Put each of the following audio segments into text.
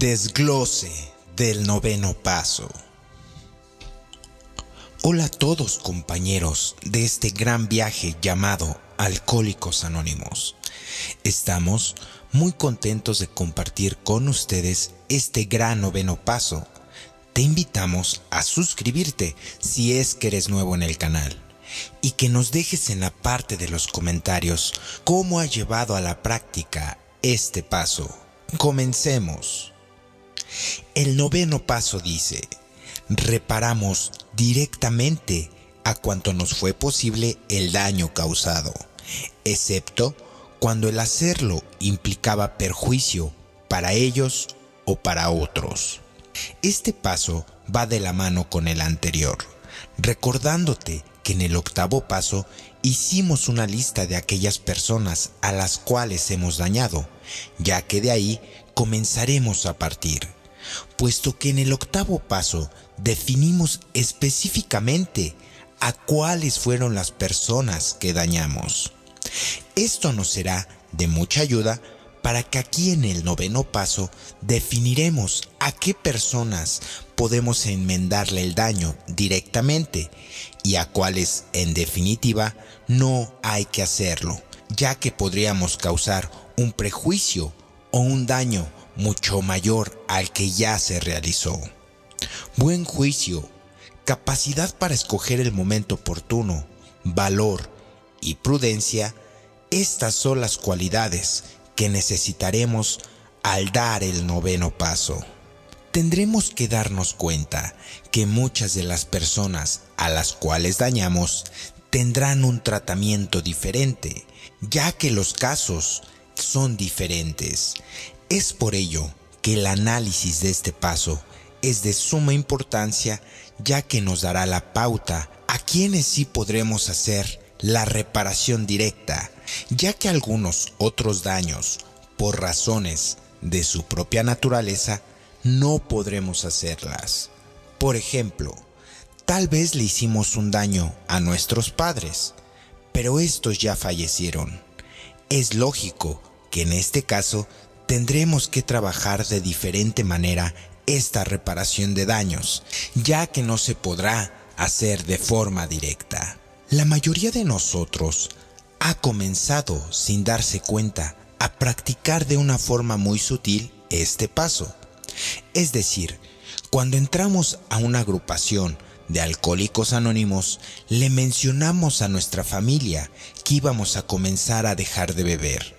Desglose del noveno paso. Hola a todos compañeros de este gran viaje llamado Alcohólicos Anónimos. Estamos muy contentos de compartir con ustedes este gran noveno paso. Te invitamos a suscribirte si es que eres nuevo en el canal y que nos dejes en la parte de los comentarios cómo ha llevado a la práctica este paso. Comencemos. El noveno paso dice, reparamos directamente a cuanto nos fue posible el daño causado, excepto cuando el hacerlo implicaba perjuicio para ellos o para otros. Este paso va de la mano con el anterior, recordándote que en el octavo paso hicimos una lista de aquellas personas a las cuales hemos dañado, ya que de ahí comenzaremos a partir, puesto que en el octavo paso definimos específicamente a cuáles fueron las personas que dañamos. Esto nos será de mucha ayuda para que aquí en el noveno paso definiremos a qué personas podemos enmendarle el daño directamente y a cuáles en definitiva no hay que hacerlo, ya que podríamos causar un prejuicio o un daño mucho mayor al que ya se realizó. Buen juicio, capacidad para escoger el momento oportuno, valor y prudencia, estas son las cualidades que necesitaremos al dar el noveno paso. Tendremos que darnos cuenta que muchas de las personas a las cuales dañamos tendrán un tratamiento diferente, ya que los casos son diferentes. Es por ello que el análisis de este paso es de suma importancia ya que nos dará la pauta a quienes sí podremos hacer la reparación directa, ya que algunos otros daños, por razones de su propia naturaleza, no podremos hacerlas. Por ejemplo, tal vez le hicimos un daño a nuestros padres, pero estos ya fallecieron. Es lógico que en este caso tendremos que trabajar de diferente manera esta reparación de daños, ya que no se podrá hacer de forma directa. La mayoría de nosotros ha comenzado sin darse cuenta a practicar de una forma muy sutil este paso. Es decir, cuando entramos a una agrupación de alcohólicos anónimos, le mencionamos a nuestra familia que íbamos a comenzar a dejar de beber.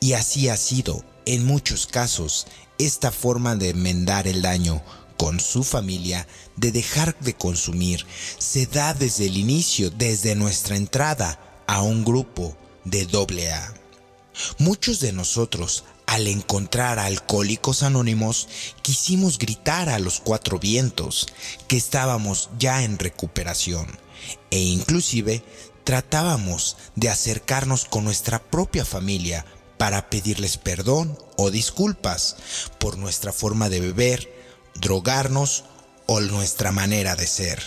Y así ha sido, en muchos casos, esta forma de enmendar el daño con su familia, de dejar de consumir, se da desde el inicio, desde nuestra entrada a un grupo de doble A. Muchos de nosotros, al encontrar a alcohólicos anónimos, quisimos gritar a los cuatro vientos que estábamos ya en recuperación e inclusive tratábamos de acercarnos con nuestra propia familia para pedirles perdón o disculpas por nuestra forma de beber, drogarnos o nuestra manera de ser,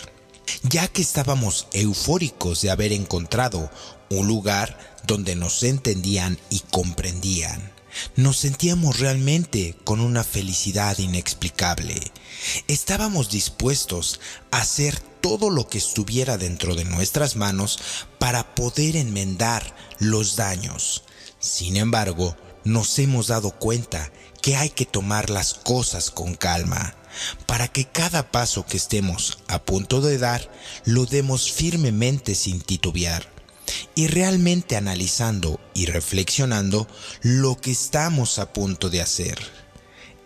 ya que estábamos eufóricos de haber encontrado un lugar donde nos entendían y comprendían. Nos sentíamos realmente con una felicidad inexplicable. Estábamos dispuestos a hacer todo lo que estuviera dentro de nuestras manos para poder enmendar los daños, sin embargo, nos hemos dado cuenta que hay que tomar las cosas con calma, para que cada paso que estemos a punto de dar lo demos firmemente sin titubear, y realmente analizando y reflexionando lo que estamos a punto de hacer.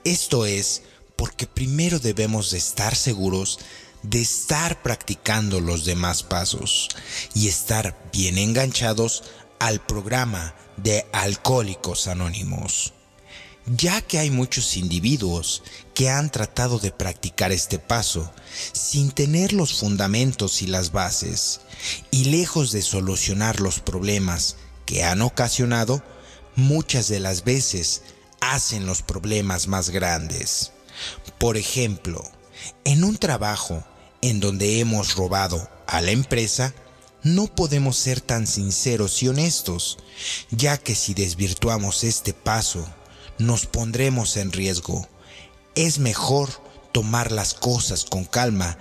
Esto es porque primero debemos de estar seguros de estar practicando los demás pasos y estar bien enganchados al programa de Alcohólicos Anónimos, ya que hay muchos individuos que han tratado de practicar este paso sin tener los fundamentos y las bases, y lejos de solucionar los problemas que han ocasionado, muchas de las veces hacen los problemas más grandes. Por ejemplo, en un trabajo en donde hemos robado a la empresa, no podemos ser tan sinceros y honestos, ya que si desvirtuamos este paso, nos pondremos en riesgo. Es mejor tomar las cosas con calma,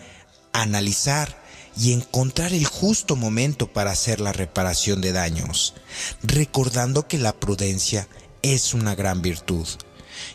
analizar y encontrar el justo momento para hacer la reparación de daños, recordando que la prudencia es una gran virtud,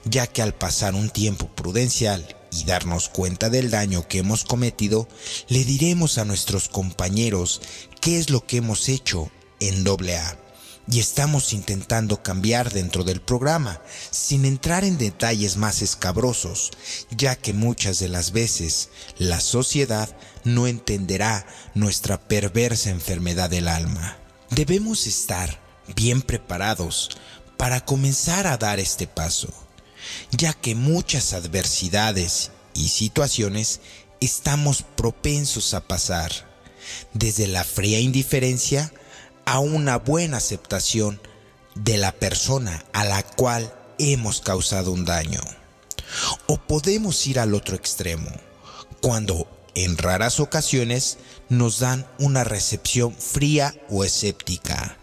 ya que al pasar un tiempo prudencial y darnos cuenta del daño que hemos cometido, le diremos a nuestros compañeros qué es lo que hemos hecho en doble A. Y estamos intentando cambiar dentro del programa, sin entrar en detalles más escabrosos, ya que muchas de las veces la sociedad no entenderá nuestra perversa enfermedad del alma. Debemos estar bien preparados para comenzar a dar este paso, ya que muchas adversidades y situaciones estamos propensos a pasar, desde la fría indiferencia a una buena aceptación de la persona a la cual hemos causado un daño. O podemos ir al otro extremo, cuando en raras ocasiones nos dan una recepción fría o escéptica.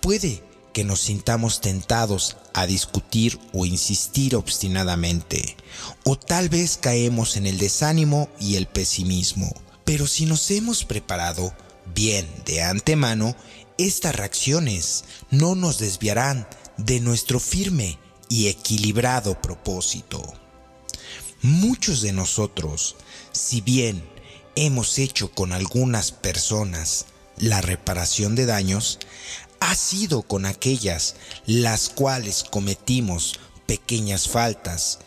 Puede que nos sintamos tentados a discutir o insistir obstinadamente, o tal vez caemos en el desánimo y el pesimismo. Pero si nos hemos preparado bien de antemano, estas reacciones no nos desviarán de nuestro firme y equilibrado propósito. Muchos de nosotros, si bien hemos hecho con algunas personas la reparación de daños, ha sido con aquellas las cuales cometimos pequeñas faltas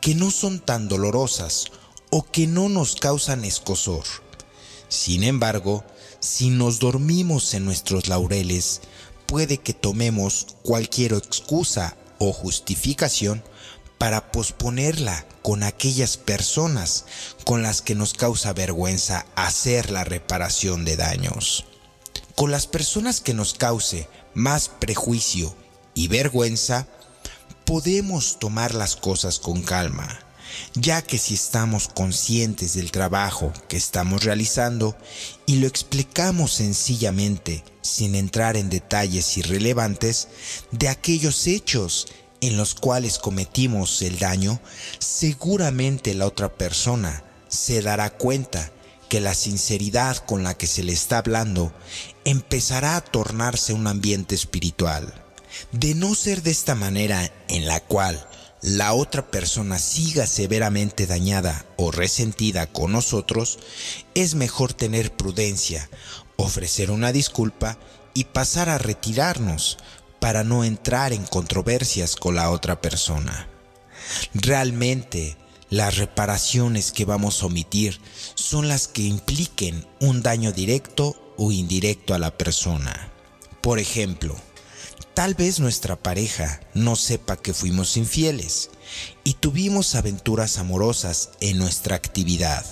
que no son tan dolorosas o que no nos causan escosor. Sin embargo, si nos dormimos en nuestros laureles, puede que tomemos cualquier excusa o justificación para posponerla con aquellas personas con las que nos causa vergüenza hacer la reparación de daños. Con las personas que nos cause más prejuicio y vergüenza, podemos tomar las cosas con calma, ya que si estamos conscientes del trabajo que estamos realizando y lo explicamos sencillamente, sin entrar en detalles irrelevantes, de aquellos hechos en los cuales cometimos el daño, seguramente la otra persona se dará cuenta que la sinceridad con la que se le está hablando empezará a tornarse un ambiente espiritual. De no ser de esta manera en la cual la otra persona siga severamente dañada o resentida con nosotros, es mejor tener prudencia, ofrecer una disculpa y pasar a retirarnos para no entrar en controversias con la otra persona. Realmente, las reparaciones que vamos a omitir son las que impliquen un daño directo o indirecto a la persona. Por ejemplo, tal vez nuestra pareja no sepa que fuimos infieles y tuvimos aventuras amorosas en nuestra actividad.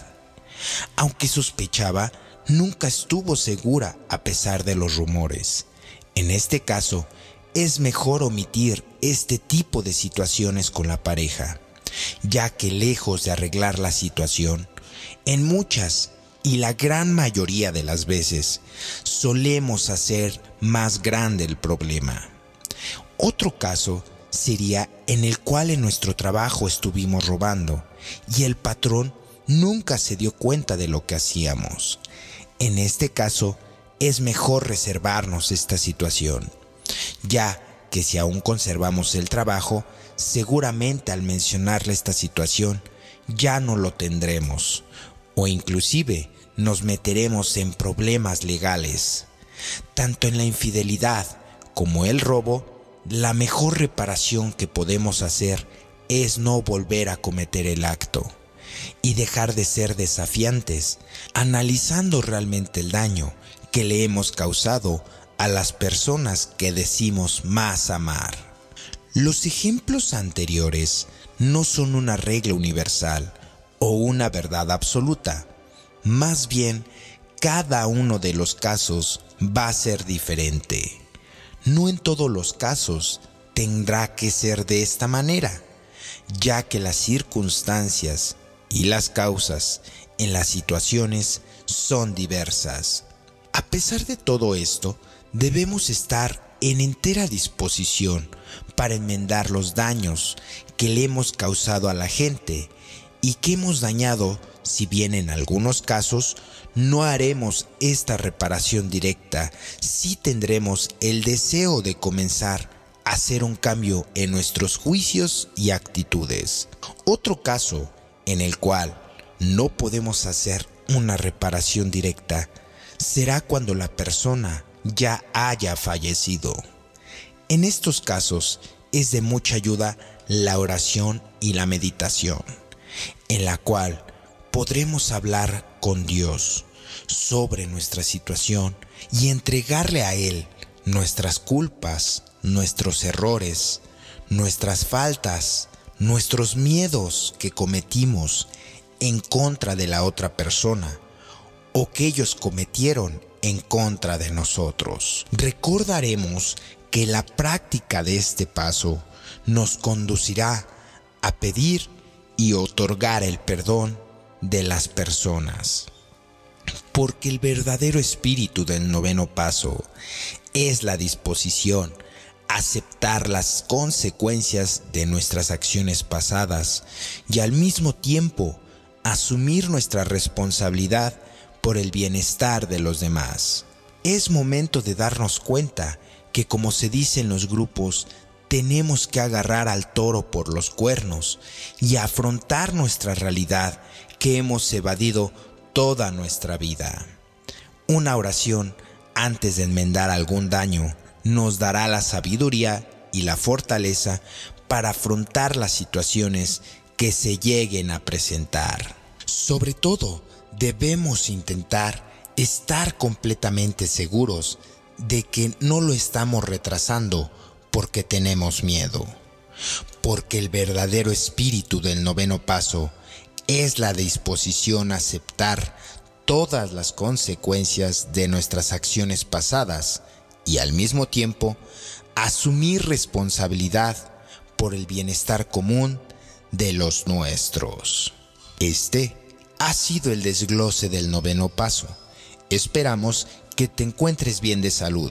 Aunque sospechaba, nunca estuvo segura a pesar de los rumores. En este caso, es mejor omitir este tipo de situaciones con la pareja, ya que lejos de arreglar la situación, en muchas y la gran mayoría de las veces solemos hacer más grande el problema. Otro caso sería en el cual en nuestro trabajo estuvimos robando y el patrón nunca se dio cuenta de lo que hacíamos. En este caso, es mejor reservarnos esta situación ya que si aún conservamos el trabajo, seguramente al mencionarle esta situación ya no lo tendremos, o inclusive nos meteremos en problemas legales. Tanto en la infidelidad como el robo, la mejor reparación que podemos hacer es no volver a cometer el acto y dejar de ser desafiantes, analizando realmente el daño que le hemos causado a las personas que decimos más amar. Los ejemplos anteriores no son una regla universal o una verdad absoluta. Más bien, cada uno de los casos va a ser diferente. No en todos los casos tendrá que ser de esta manera, ya que las circunstancias y las causas en las situaciones son diversas. A pesar de todo esto, debemos estar en entera disposición para enmendar los daños que le hemos causado a la gente y que hemos dañado, si bien en algunos casos no haremos esta reparación directa, sí tendremos el deseo de comenzar a hacer un cambio en nuestros juicios y actitudes. Otro caso en el cual no podemos hacer una reparación directa será cuando la persona ya haya fallecido. En estos casos es de mucha ayuda la oración y la meditación, en la cual podremos hablar con Dios sobre nuestra situación y entregarle a Él nuestras culpas, nuestros errores, nuestras faltas, nuestros miedos que cometimos en contra de la otra persona o que ellos cometieron en contra de nosotros. Recordaremos que la práctica de este paso nos conducirá a pedir y otorgar el perdón de las personas. Porque el verdadero espíritu del noveno paso es la disposición a aceptar las consecuencias de nuestras acciones pasadas y al mismo tiempo asumir nuestra responsabilidad por el bienestar de los demás. Es momento de darnos cuenta que como se dice en los grupos, tenemos que agarrar al toro por los cuernos y afrontar nuestra realidad que hemos evadido toda nuestra vida. Una oración antes de enmendar algún daño nos dará la sabiduría y la fortaleza para afrontar las situaciones que se lleguen a presentar. Sobre todo, debemos intentar estar completamente seguros de que no lo estamos retrasando porque tenemos miedo. Porque el verdadero espíritu del noveno paso es la disposición a aceptar todas las consecuencias de nuestras acciones pasadas y al mismo tiempo asumir responsabilidad por el bienestar común de los nuestros. Este ha sido el desglose del noveno paso. Esperamos que te encuentres bien de salud.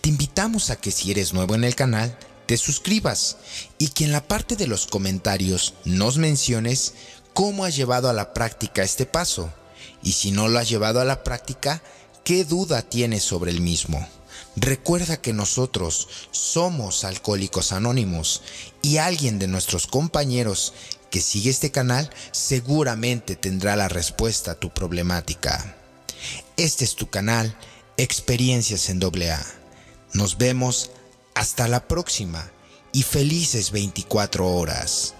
Te invitamos a que si eres nuevo en el canal, te suscribas y que en la parte de los comentarios nos menciones cómo has llevado a la práctica este paso y si no lo has llevado a la práctica, qué duda tienes sobre el mismo. Recuerda que nosotros somos alcohólicos anónimos y alguien de nuestros compañeros que sigue este canal seguramente tendrá la respuesta a tu problemática. Este es tu canal, Experiencias en AA. Nos vemos hasta la próxima y felices 24 horas.